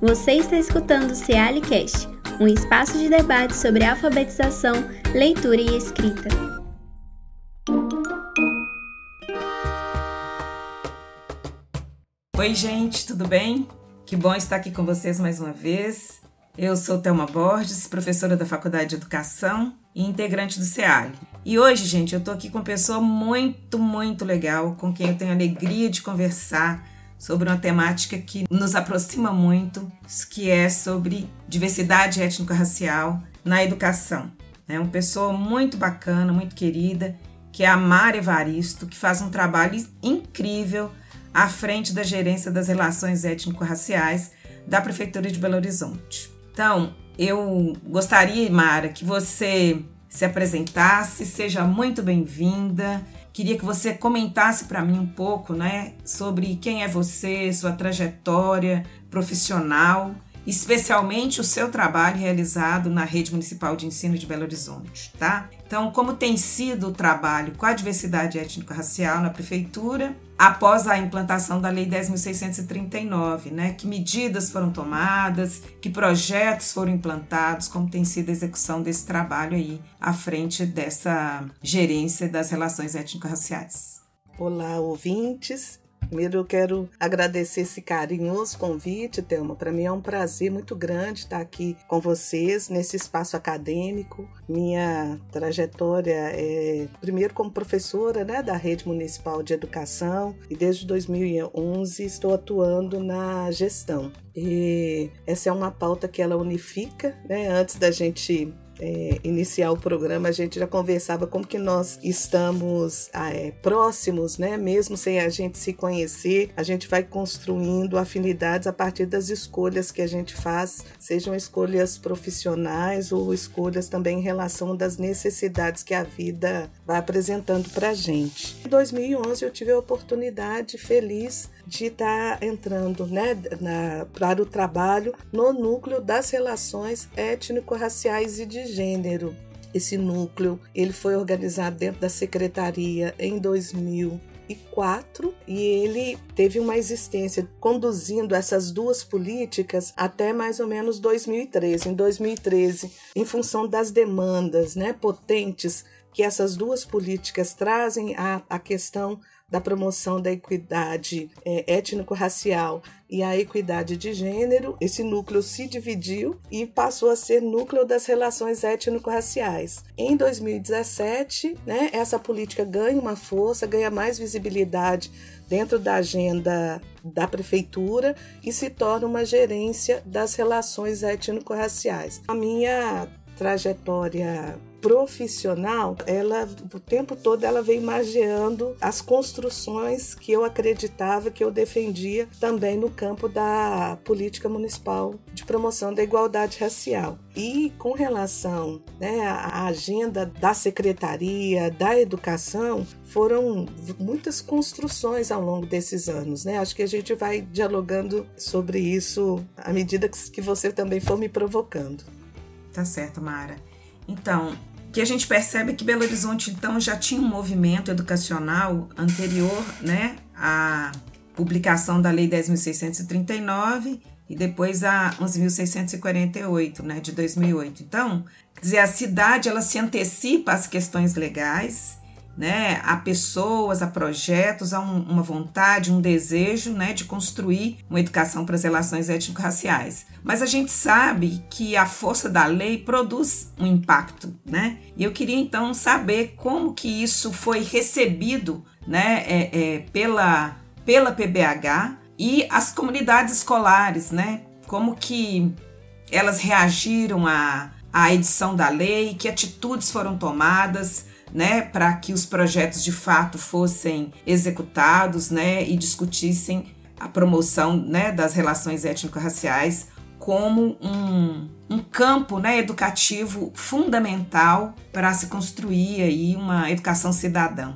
Você está escutando o Cealicast, um espaço de debate sobre alfabetização, leitura e escrita. Oi, gente, tudo bem? Que bom estar aqui com vocês mais uma vez. Eu sou Thelma Borges, professora da Faculdade de Educação e integrante do CEAL. E hoje, gente, eu tô aqui com uma pessoa muito, muito legal, com quem eu tenho alegria de conversar sobre uma temática que nos aproxima muito, que é sobre diversidade étnico-racial na educação. É uma pessoa muito bacana, muito querida, que é a Mara Evaristo, que faz um trabalho incrível à frente da gerência das relações étnico-raciais da Prefeitura de Belo Horizonte. Então, eu gostaria, Mara, que você se apresentasse, seja muito bem-vinda Queria que você comentasse para mim um pouco, né, sobre quem é você, sua trajetória profissional, especialmente o seu trabalho realizado na Rede Municipal de Ensino de Belo Horizonte, tá? Então, como tem sido o trabalho com a diversidade étnico-racial na prefeitura após a implantação da Lei 10.639, né? Que medidas foram tomadas, que projetos foram implantados, como tem sido a execução desse trabalho aí à frente dessa gerência das relações étnico-raciais. Olá, ouvintes. Primeiro eu quero agradecer esse carinhoso convite, Thelma. Para mim é um prazer muito grande estar aqui com vocês nesse espaço acadêmico. Minha trajetória é primeiro como professora né, da Rede Municipal de Educação e desde 2011 estou atuando na gestão. E essa é uma pauta que ela unifica, né? Antes da gente é, iniciar o programa, a gente já conversava como que nós estamos ah, é, próximos, né? Mesmo sem a gente se conhecer, a gente vai construindo afinidades a partir das escolhas que a gente faz, sejam escolhas profissionais ou escolhas também em relação das necessidades que a vida vai apresentando para a gente. Em 2011 eu tive a oportunidade feliz de estar tá entrando né, na, para o trabalho no núcleo das relações étnico-raciais e de gênero. Esse núcleo ele foi organizado dentro da secretaria em 2004 e ele teve uma existência conduzindo essas duas políticas até mais ou menos 2013. Em 2013, em função das demandas né, potentes que essas duas políticas trazem à, à questão da promoção da equidade é, étnico-racial e a equidade de gênero, esse núcleo se dividiu e passou a ser núcleo das relações étnico-raciais. Em 2017, né, essa política ganha uma força, ganha mais visibilidade dentro da agenda da prefeitura e se torna uma gerência das relações étnico-raciais. A minha trajetória profissional, ela o tempo todo ela vem magiando as construções que eu acreditava que eu defendia também no campo da política municipal de promoção da igualdade racial. E com relação né, à agenda da secretaria, da educação, foram muitas construções ao longo desses anos. Né? Acho que a gente vai dialogando sobre isso à medida que você também for me provocando. Tá certo, Mara. Então, que a gente percebe que Belo Horizonte então já tinha um movimento educacional anterior, né, à publicação da Lei 10.639 e depois a 11.648, né, de 2008. Então, quer dizer, a cidade ela se antecipa às questões legais né, a pessoas, a projetos, a um, uma vontade, um desejo né, de construir uma educação para as relações étnico-raciais. Mas a gente sabe que a força da lei produz um impacto, né? E eu queria então saber como que isso foi recebido né, é, é, pela, pela PBH e as comunidades escolares, né? Como que elas reagiram à, à edição da lei, que atitudes foram tomadas, né, para que os projetos de fato fossem executados, né, e discutissem a promoção, né, das relações étnico-raciais como um, um campo, né, educativo fundamental para se construir aí uma educação cidadã.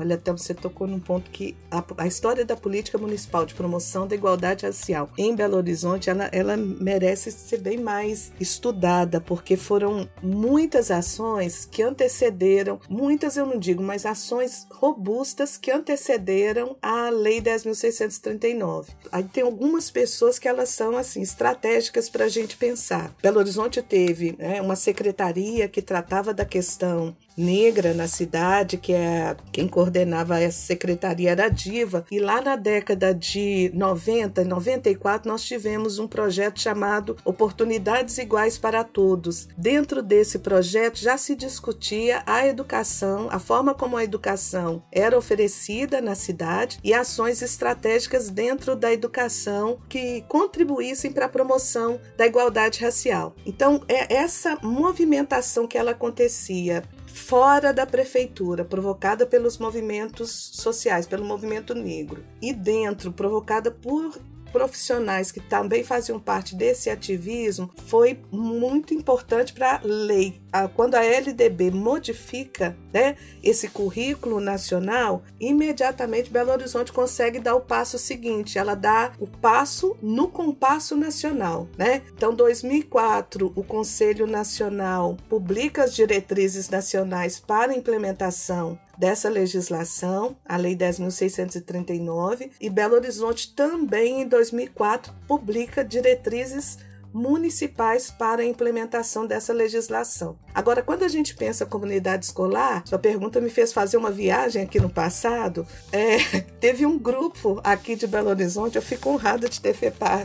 Olha, até você tocou num ponto que a, a, história da política municipal de promoção da igualdade racial em Belo Horizonte, ela, ela merece ser bem mais estudada, porque foram muitas ações que antecederam, muitas eu não digo, mas ações robustas que antecederam a Lei 10.639. Aí tem algumas pessoas que elas são assim estratégicas para a gente pensar. Belo Horizonte teve né, uma secretaria que tratava da questão negra na cidade, que é quem coordenava essa secretaria era Diva, e lá na década de 90, 94, nós tivemos um projeto chamado Oportunidades Iguais para Todos. Dentro desse projeto já se discutia a educação, a forma como a educação era oferecida na cidade e ações estratégicas dentro da educação que contribuíssem para a promoção da igualdade racial. Então, é essa movimentação que ela acontecia fora da prefeitura, provocada pelos movimentos sociais, pelo movimento negro, e dentro, provocada por profissionais que também faziam parte desse ativismo foi muito importante para a lei. Quando a LDB modifica né, esse currículo nacional, imediatamente Belo Horizonte consegue dar o passo seguinte, ela dá o passo no compasso nacional. Né? Então, 2004, o Conselho Nacional publica as diretrizes nacionais para implementação dessa legislação, a Lei 10.639, e Belo Horizonte também, em 2004, publica diretrizes municipais para a implementação dessa legislação. Agora, quando a gente pensa comunidade escolar, sua pergunta me fez fazer uma viagem aqui no passado. É, teve um grupo aqui de Belo Horizonte, eu fico honrada de ter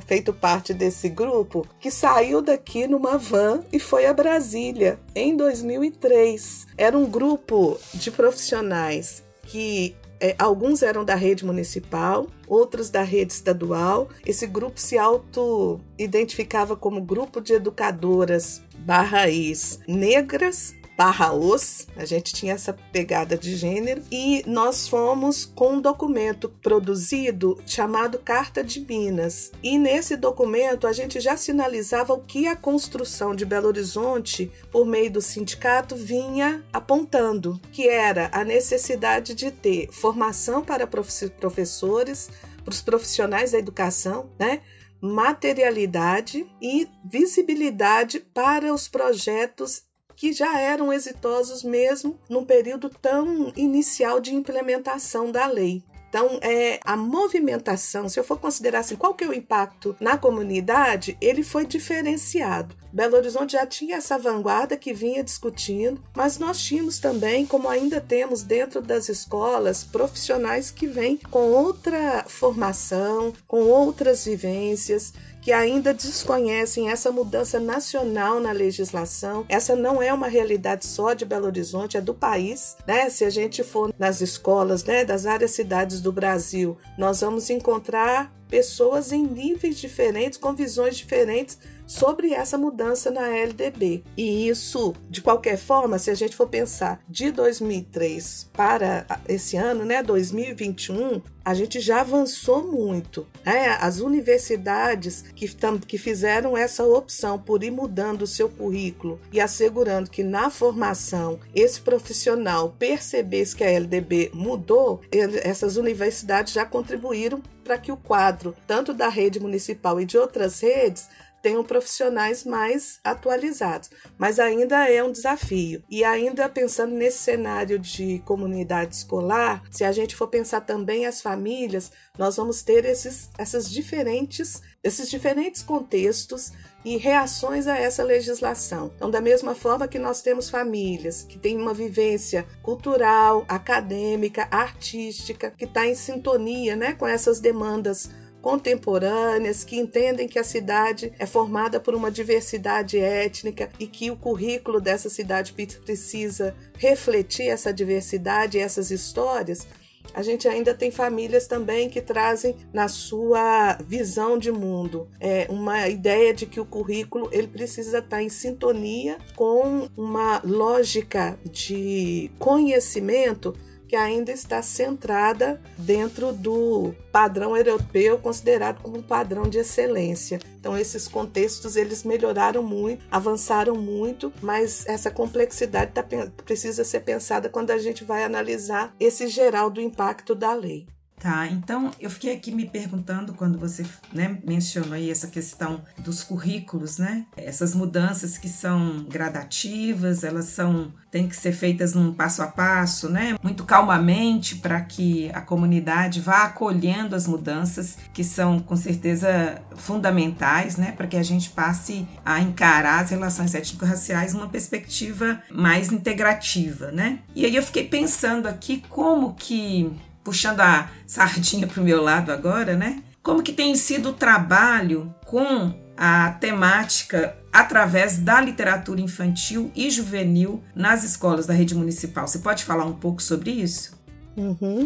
feito parte desse grupo, que saiu daqui numa van e foi a Brasília em 2003. Era um grupo de profissionais que é, alguns eram da rede municipal, outros da rede estadual. Esse grupo se auto-identificava como grupo de educadoras barraís negras barra os, a gente tinha essa pegada de gênero, e nós fomos com um documento produzido chamado Carta de Minas. E nesse documento a gente já sinalizava o que a construção de Belo Horizonte, por meio do sindicato, vinha apontando, que era a necessidade de ter formação para professores, para os profissionais da educação, né? materialidade e visibilidade para os projetos que já eram exitosos mesmo num período tão inicial de implementação da lei. Então, é, a movimentação, se eu for considerar assim, qual que é o impacto na comunidade, ele foi diferenciado. Belo Horizonte já tinha essa vanguarda que vinha discutindo, mas nós tínhamos também, como ainda temos dentro das escolas, profissionais que vêm com outra formação, com outras vivências, que ainda desconhecem essa mudança nacional na legislação. Essa não é uma realidade só de Belo Horizonte, é do país, né? Se a gente for nas escolas, né, das várias cidades do Brasil, nós vamos encontrar pessoas em níveis diferentes, com visões diferentes sobre essa mudança na LDB. E isso, de qualquer forma, se a gente for pensar de 2003 para esse ano, né, 2021, a gente já avançou muito. Né? As universidades que, que fizeram essa opção por ir mudando o seu currículo e assegurando que na formação esse profissional percebesse que a LDB mudou, essas universidades já contribuíram para que o quadro, tanto da rede municipal e de outras redes, tenham profissionais mais atualizados, mas ainda é um desafio. E ainda pensando nesse cenário de comunidade escolar, se a gente for pensar também as famílias, nós vamos ter esses, essas diferentes, esses diferentes contextos e reações a essa legislação. Então, da mesma forma que nós temos famílias que têm uma vivência cultural, acadêmica, artística, que está em sintonia né, com essas demandas contemporâneas que entendem que a cidade é formada por uma diversidade étnica e que o currículo dessa cidade precisa refletir essa diversidade e essas histórias. A gente ainda tem famílias também que trazem na sua visão de mundo é, uma ideia de que o currículo ele precisa estar em sintonia com uma lógica de conhecimento que ainda está centrada dentro do padrão europeu considerado como um padrão de excelência. Então esses contextos eles melhoraram muito, avançaram muito, mas essa complexidade tá, precisa ser pensada quando a gente vai analisar esse geral do impacto da lei. Tá, então eu fiquei aqui me perguntando quando você né, mencionou aí essa questão dos currículos, né? Essas mudanças que são gradativas, elas são têm que ser feitas num passo a passo, né? Muito calmamente para que a comunidade vá acolhendo as mudanças que são com certeza fundamentais, né? Para que a gente passe a encarar as relações étnico-raciais numa perspectiva mais integrativa, né? E aí eu fiquei pensando aqui como que puxando a sardinha para o meu lado agora, né? Como que tem sido o trabalho com a temática através da literatura infantil e juvenil nas escolas da rede municipal. Você pode falar um pouco sobre isso? Uhum.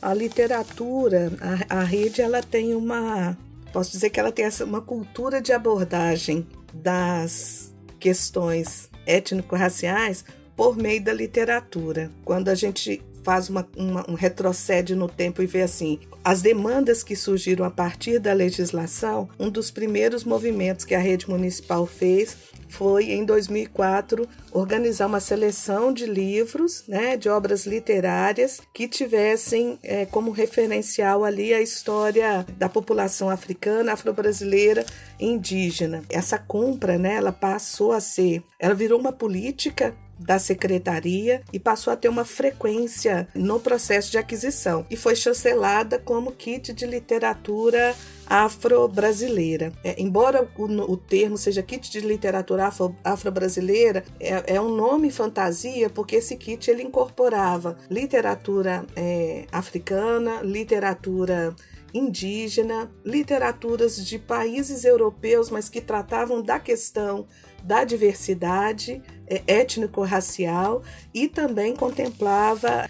A literatura, a, a rede, ela tem uma, posso dizer que ela tem essa, uma cultura de abordagem das questões étnico-raciais por meio da literatura. Quando a gente faz uma, uma, um retrocede no tempo e vê assim as demandas que surgiram a partir da legislação. Um dos primeiros movimentos que a rede municipal fez foi em 2004 organizar uma seleção de livros, né, de obras literárias que tivessem é, como referencial ali a história da população africana, afro-brasileira indígena. Essa compra, né, ela passou a ser, ela virou uma política da secretaria e passou a ter uma frequência no processo de aquisição e foi chancelada como kit de literatura afro-brasileira. É, embora o, o, termo seja kit de literatura afro-brasileira, é, é, um nome fantasia porque esse kit ele incorporava literatura é, africana, literatura indígena, literaturas de países europeus, mas que tratavam da questão da diversidade é, étnico-racial e também contemplava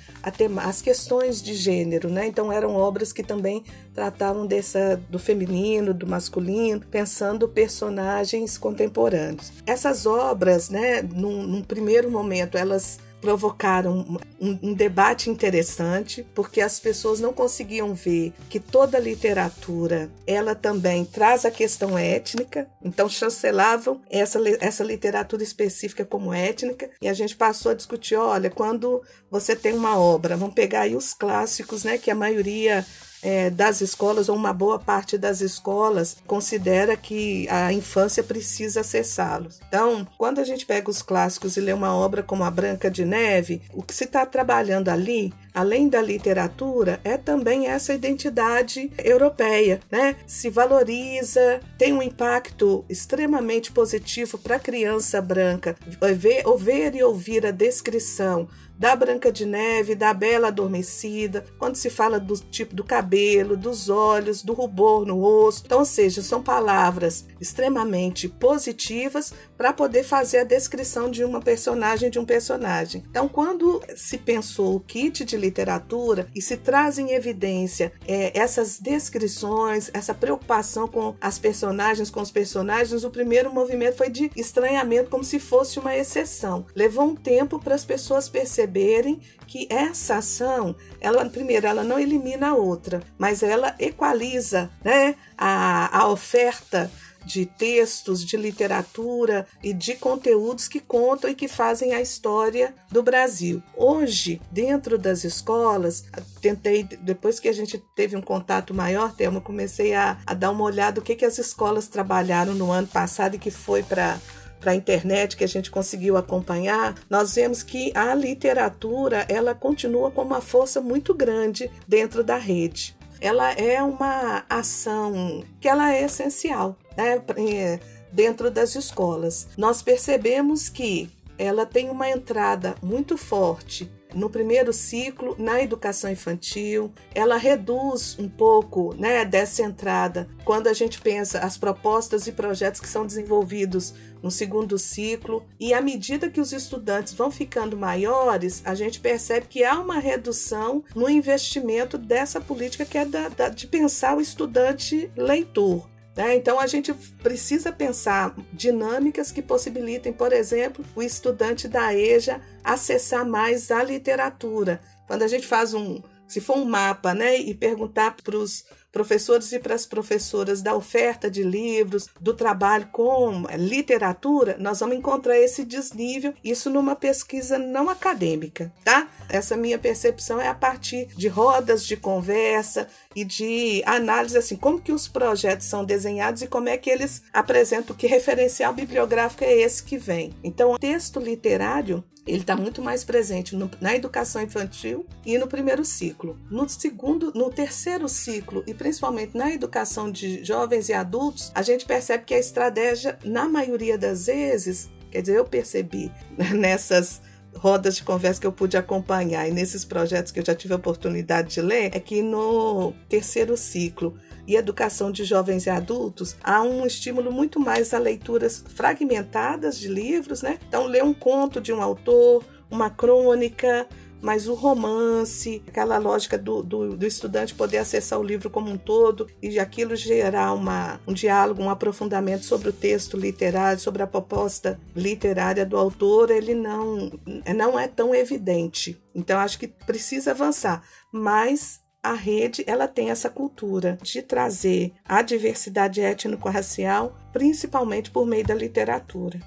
as questões de gênero, né? Então eram obras que também tratavam dessa do feminino, do masculino, pensando personagens contemporâneos. Essas obras, né, num, num primeiro momento, elas provocaram um, um, debate interessante, porque as pessoas não conseguiam ver que toda literatura ela também traz a questão étnica, então chancelavam essa, essa literatura específica como étnica, e a gente passou a discutir, olha, quando você tem uma obra, vamos pegar aí os clássicos, né, que a maioria é, das escolas, ou uma boa parte das escolas, considera que a infância precisa acessá-los. Então, quando a gente pega os clássicos e lê uma obra como A Branca de Neve, o que se está trabalhando ali além da literatura, é também essa identidade europeia, né? Se valoriza, tem um impacto extremamente positivo para a criança branca ver, ver e ouvir a descrição da Branca de Neve, da Bela Adormecida, quando se fala do tipo do cabelo, dos olhos, do rubor no rosto. Então, ou seja, são palavras extremamente positivas para poder fazer a descrição de uma personagem de um personagem. Então, quando se pensou o kit de literatura e se traz em evidência é, essas descrições, essa preocupação com as personagens, com os personagens, o primeiro movimento foi de estranhamento, como se fosse uma exceção. Levou um tempo para as pessoas perceberem que essa ação, ela primeiro, ela não elimina a outra, mas ela equaliza, né, a, a oferta de textos, de literatura e de conteúdos que contam e que fazem a história do Brasil. Hoje, dentro das escolas, tentei, depois que a gente teve um contato maior, Thelma, comecei a, a dar uma olhada o que, que as escolas trabalharam no ano passado e que foi para para a internet que a gente conseguiu acompanhar, nós vemos que a literatura ela continua com uma força muito grande dentro da rede. Ela é uma ação que ela é essencial né, é, dentro das escolas. Nós percebemos que ela tem uma entrada muito forte no primeiro ciclo na educação infantil, ela reduz um pouco, né, dessa entrada quando a gente pensa as propostas e projetos que são desenvolvidos no segundo ciclo e à medida que os estudantes vão ficando maiores, a gente percebe que há uma redução no investimento dessa política que é da, da, de pensar o estudante leitor. Né? Então a gente precisa pensar dinâmicas que possibilitem, por exemplo, o estudante da EJA acessar mais a literatura. Quando a gente faz um, se for um mapa, né, e perguntar para os professores e para as professoras da oferta de livros, do trabalho com literatura, nós vamos encontrar esse desnível, isso numa pesquisa não acadêmica, tá? Essa minha percepção é a partir de rodas de conversa e de análise assim, como que os projetos são desenhados e como é que eles apresentam que referencial bibliográfico é esse que vem. Então, o texto literário ele está muito mais presente no, na educação infantil e no primeiro ciclo. No segundo, no terceiro ciclo e principalmente na educação de jovens e adultos, a gente percebe que a estratégia, na maioria das vezes, quer dizer, eu percebi nessas rodas de conversa que eu pude acompanhar e nesses projetos que eu já tive a oportunidade de ler, é que no terceiro ciclo e educação de jovens e adultos, há um estímulo muito mais a leituras fragmentadas de livros, né? Então, ler um conto de um autor, uma crônica, mas o romance, aquela lógica do, do, do, estudante poder acessar o livro como um todo e aquilo gerar uma, um diálogo, um aprofundamento sobre o texto literário, sobre a proposta literária do autor, ele não, não é tão evidente. Então, acho que precisa avançar, mas a rede ela tem essa cultura de trazer a diversidade étnico-racial, principalmente por meio da literatura.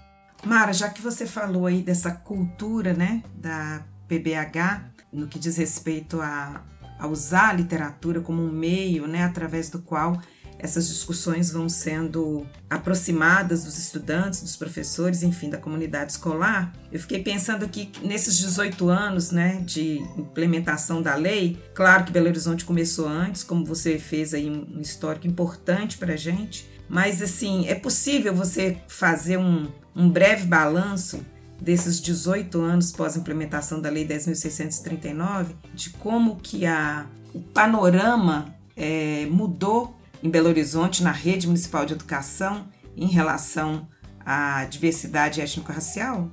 Mara, já que você falou aí dessa cultura, né, da PBH, no que diz respeito a, a usar a literatura como um meio, né, através do qual essas discussões vão sendo aproximadas dos estudantes, dos professores, enfim, da comunidade escolar. Eu fiquei pensando aqui nesses 18 anos, né, de implementação da lei. Claro que Belo Horizonte começou antes, como você fez aí um histórico importante para gente, mas assim é possível você fazer um, um breve balanço desses 18 anos pós implementação da lei 10.639, de como que a, o panorama é, mudou em Belo Horizonte, na rede municipal de educação, em relação à diversidade étnico-racial?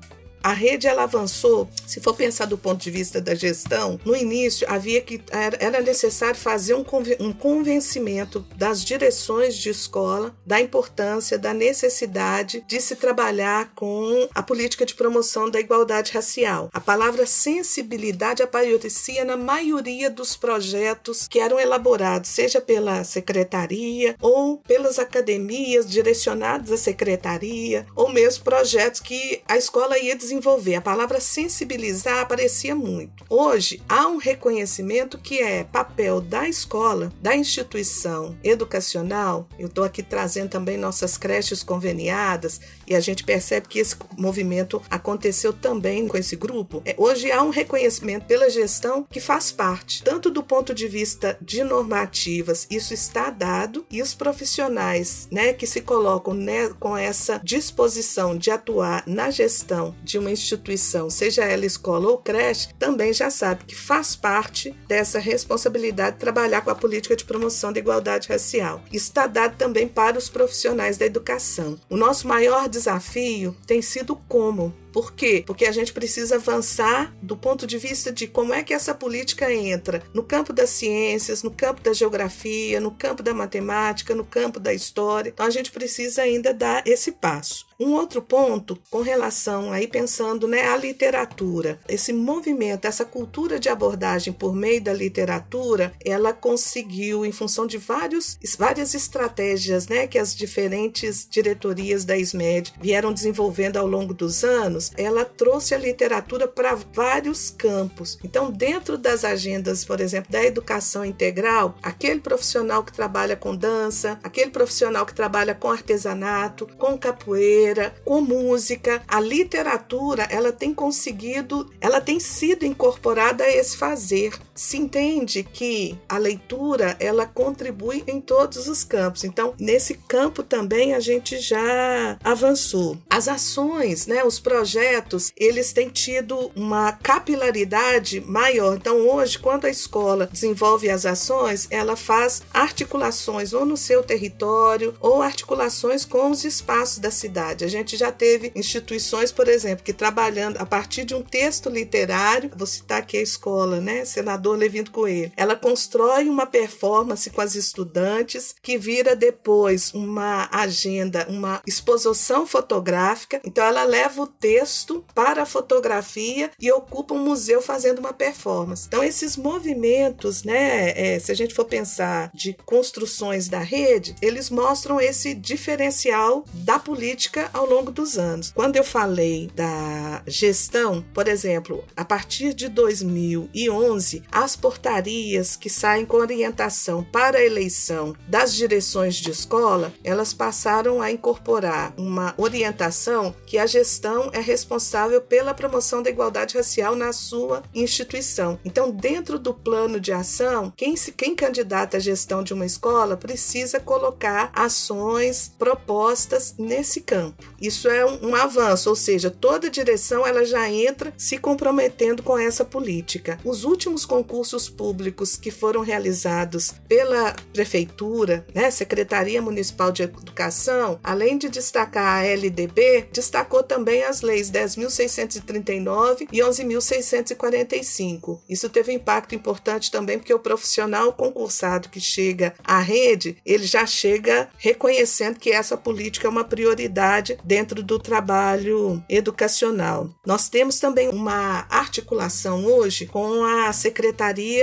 A rede ela avançou, se for pensar do ponto de vista da gestão, no início havia que era necessário fazer um, um convencimento das direções de escola da importância, da necessidade de se trabalhar com a política de promoção da igualdade racial. A palavra sensibilidade aparecia na maioria dos projetos que eram elaborados, seja pela secretaria ou pelas academias direcionadas à secretaria, ou mesmo projetos que a escola ia desenvolver desenvolver. A palavra sensibilizar aparecia muito. Hoje há um reconhecimento que é papel da escola, da instituição educacional. Eu estou aqui trazendo também nossas creches conveniadas e a gente percebe que esse movimento aconteceu também com esse grupo. É, hoje há um reconhecimento pela gestão que faz parte, tanto do ponto de vista de normativas, isso está dado, e os profissionais né, que se colocam né, com essa disposição de atuar na gestão de uma instituição, seja ela escola ou creche, também já sabe que faz parte dessa responsabilidade de trabalhar com a política de promoção da igualdade racial. Está dado também para os profissionais da educação. O nosso maior desafio tem sido como por quê? Porque a gente precisa avançar do ponto de vista de como é que essa política entra no campo das ciências, no campo da geografia, no campo da matemática, no campo da história. Então a gente precisa ainda dar esse passo. Um outro ponto com relação aí pensando, né, a literatura, esse movimento, essa cultura de abordagem por meio da literatura, ela conseguiu em função de vários várias estratégias, né, que as diferentes diretorias da SMED vieram desenvolvendo ao longo dos anos, ela trouxe a literatura para vários campos. Então, dentro das agendas, por exemplo, da educação integral, aquele profissional que trabalha com dança, aquele profissional que trabalha com artesanato, com capoeira, com música, a literatura, ela tem conseguido, ela tem sido incorporada a esse fazer. Se entende que a leitura, ela contribui em todos os campos. Então, nesse campo também a gente já avançou. As ações, né, os projetos eles têm tido uma capilaridade maior. Então, hoje, quando a escola desenvolve as ações, ela faz articulações ou no seu território ou articulações com os espaços da cidade. A gente já teve instituições, por exemplo, que trabalhando a partir de um texto literário, vou citar aqui a escola, né, Senador Salvador Levindo Coelho. Ela constrói uma performance com as estudantes que vira depois uma agenda, uma exposição fotográfica. Então ela leva o texto para a fotografia e ocupa um museu fazendo uma performance. Então esses movimentos, né, é, se a gente for pensar de construções da rede, eles mostram esse diferencial da política ao longo dos anos. Quando eu falei da gestão, por exemplo, a partir de 2011, as portarias que saem com orientação para a eleição das direções de escola, elas passaram a incorporar uma orientação que a gestão é responsável pela promoção da igualdade racial na sua instituição. Então, dentro do plano de ação, quem se quem candidata à gestão de uma escola precisa colocar ações propostas nesse campo. Isso é um, um avanço, ou seja, toda direção ela já entra se comprometendo com essa política. Os últimos concursos públicos que foram realizados pela prefeitura, né, Secretaria Municipal de Educação, além de destacar a LDB, destacou também as leis 10.639 e 11.645. Isso teve um impacto importante também porque o profissional concursado que chega à rede, ele já chega reconhecendo que essa política é uma prioridade dentro do trabalho educacional. Nós temos também uma articulação hoje com a Secretaria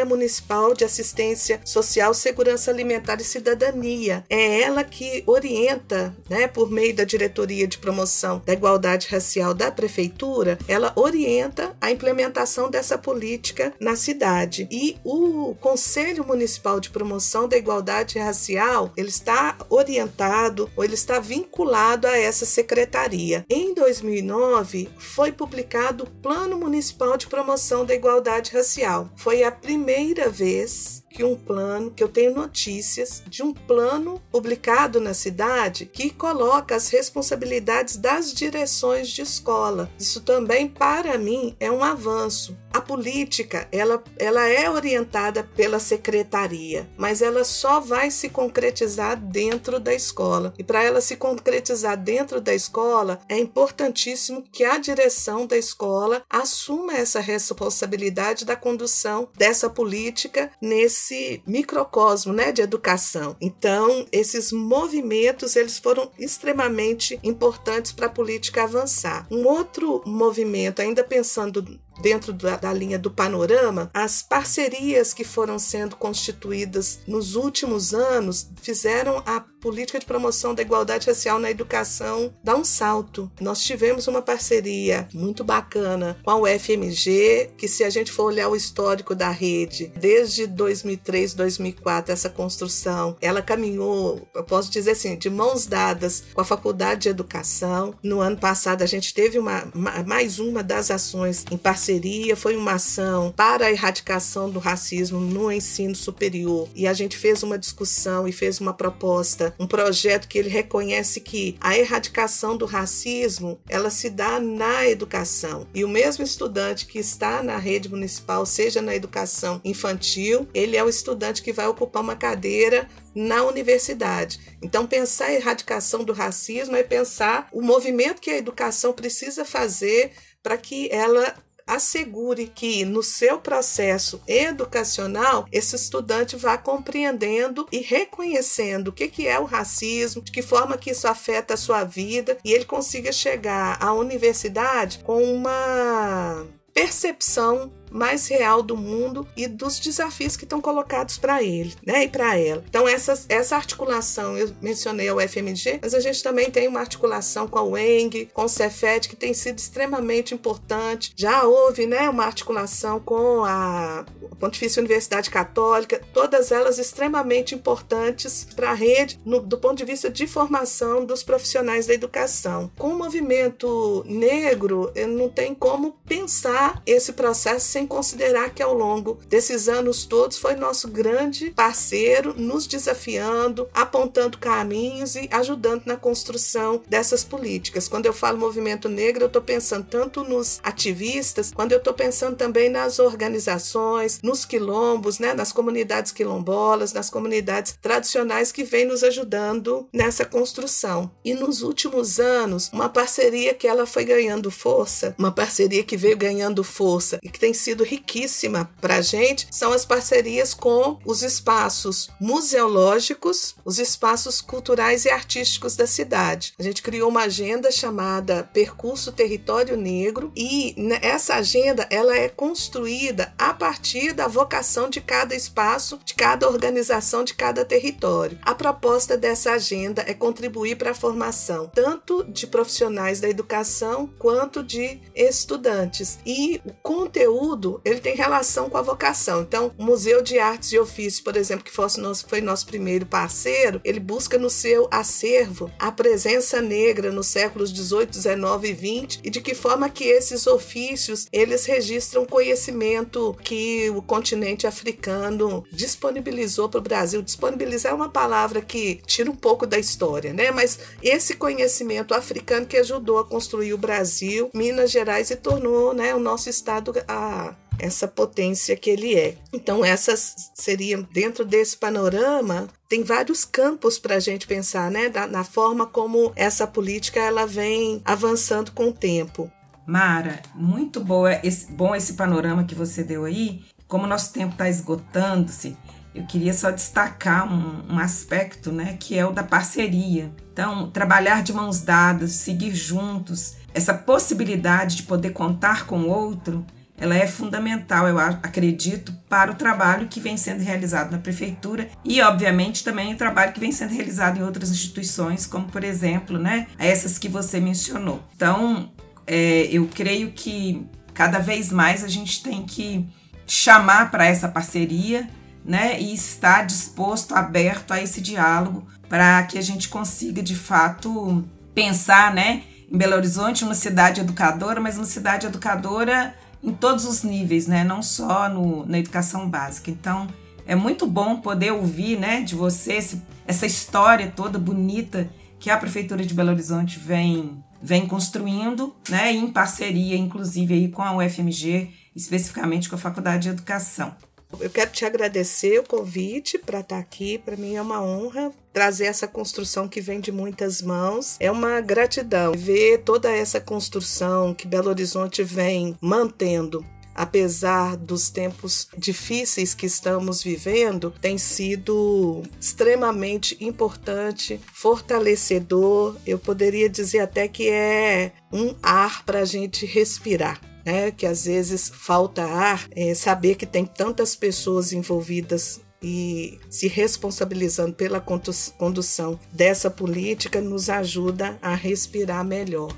Municipal de Assistência Social, Segurança Alimentar e Cidadania. É ela que orienta, né, por meio da Diretoria de Promoção da Igualdade Racial da Prefeitura, ela orienta a implementação dessa política na cidade. E o Conselho Municipal de Promoção da Igualdade Racial, ele está orientado ou ele está vinculado a essa secretaria. Em 2009, foi publicado o Plano Municipal de Promoção da Igualdade Racial. Foi a primeira vez que um plano, que eu tenho notícias de um plano publicado na cidade que coloca as responsabilidades das direções de escola. Isso também para mim é um avanço. A política, ela, ela é orientada pela secretaria, mas ela só vai se concretizar dentro da escola. E para ela se concretizar dentro da escola, é importantíssimo que a direção da escola assuma essa responsabilidade da condução dessa política nesse esse microcosmo né, de educação. Então, esses movimentos eles foram extremamente importantes para a política avançar. Um outro movimento, ainda pensando dentro da, da, linha do panorama, as parcerias que foram sendo constituídas nos últimos anos fizeram a política de promoção da igualdade racial na educação dar um salto. Nós tivemos uma parceria muito bacana com a UFMG, que se a gente for olhar o histórico da rede, desde 2003, 2004, essa construção, ela caminhou, eu posso dizer assim, de mãos dadas com a Faculdade de Educação. No ano passado a gente teve uma, mais uma das ações em parceria parceria, foi uma ação para a erradicação do racismo no ensino superior. E a gente fez uma discussão e fez uma proposta, um projeto que ele reconhece que a erradicação do racismo, ela se dá na educação. E o mesmo estudante que está na rede municipal, seja na educação infantil, ele é o estudante que vai ocupar uma cadeira na universidade. Então, pensar a erradicação do racismo é pensar o movimento que a educação precisa fazer para que ela assegure que no seu processo educacional esse estudante vá compreendendo e reconhecendo o que, que é o racismo, de que forma que isso afeta a sua vida e ele consiga chegar à universidade com uma percepção mais real do mundo e dos desafios que estão colocados para ele, né, e para ela. Então essa essa articulação, eu mencionei o FMG, mas a gente também tem uma articulação com a UENG, com o Cefet que tem sido extremamente importante. Já houve, né, uma articulação com a Pontifícia Universidade Católica, todas elas extremamente importantes para a rede no, do ponto de vista de formação dos profissionais da educação. Com o movimento negro, não tem como pensar esse processo sem sem considerar que ao longo desses anos todos foi nosso grande parceiro, nos desafiando, apontando caminhos e ajudando na construção dessas políticas. Quando eu falo movimento negro, eu estou pensando tanto nos ativistas, quando eu estou pensando também nas organizações, nos quilombos, né, nas comunidades quilombolas, nas comunidades tradicionais que vêm nos ajudando nessa construção. E nos últimos anos, uma parceria que ela foi ganhando força, uma parceria que veio ganhando força e que tem sido sido riquíssima para a gente são as parcerias com os espaços museológicos, os espaços culturais e artísticos da cidade. A gente criou uma agenda chamada Percurso Território Negro e essa agenda ela é construída a partir da vocação de cada espaço, de cada organização, de cada território. A proposta dessa agenda é contribuir para a formação tanto de profissionais da educação quanto de estudantes. E o conteúdo ele tem relação com a vocação. Então, o Museu de Artes e Ofícios, por exemplo, que fosse nosso, foi nosso primeiro parceiro, ele busca no seu acervo a presença negra nos séculos 18, 19 e 20 e de que forma que esses ofícios eles registram conhecimento que o continente africano disponibilizou para o Brasil. Disponibilizar é uma palavra que tira um pouco da história, né? Mas esse conhecimento africano que ajudou a construir o Brasil, Minas Gerais e tornou, né, o nosso estado a essa potência que ele é. Então, essas seriam, dentro desse panorama, tem vários campos para a gente pensar, né? Da, na forma como essa política ela vem avançando com o tempo. Mara, muito boa esse, bom esse panorama que você deu aí. Como nosso tempo está esgotando-se, eu queria só destacar um, um, aspecto, né, que é o da parceria. Então, trabalhar de mãos dadas, seguir juntos, essa possibilidade de poder contar com o outro, ela é fundamental, eu acredito, para o trabalho que vem sendo realizado na prefeitura e, obviamente, também o trabalho que vem sendo realizado em outras instituições, como, por exemplo, né, essas que você mencionou. Então, é, eu creio que cada vez mais a gente tem que chamar para essa parceria né, e estar disposto, aberto a esse diálogo para que a gente consiga de fato pensar, né, em Belo Horizonte uma cidade educadora, mas uma cidade educadora em todos os níveis, né? Não só no, na educação básica. Então, é muito bom poder ouvir, né, de você esse, essa história toda bonita que a prefeitura de Belo Horizonte vem vem construindo, né, em parceria, inclusive aí com a UFMG, especificamente com a Faculdade de Educação. Eu quero te agradecer o convite para estar tá aqui. Para mim é uma honra trazer essa construção que vem de muitas mãos. É uma gratidão ver toda essa construção que Belo Horizonte vem mantendo apesar dos tempos difíceis que estamos vivendo, tem sido extremamente importante, fortalecedor. Eu poderia dizer até que é um ar para a gente respirar né, que às vezes falta ar, é, saber que tem tantas pessoas envolvidas e se responsabilizando pela condução dessa política nos ajuda a respirar melhor.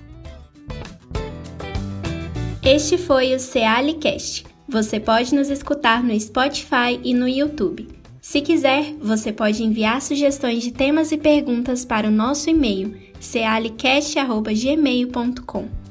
Este foi o Cealicast. Você pode nos escutar no Spotify e no YouTube. Se quiser, você pode enviar sugestões de temas e perguntas para o nosso e-mail cealicast.gmail.com.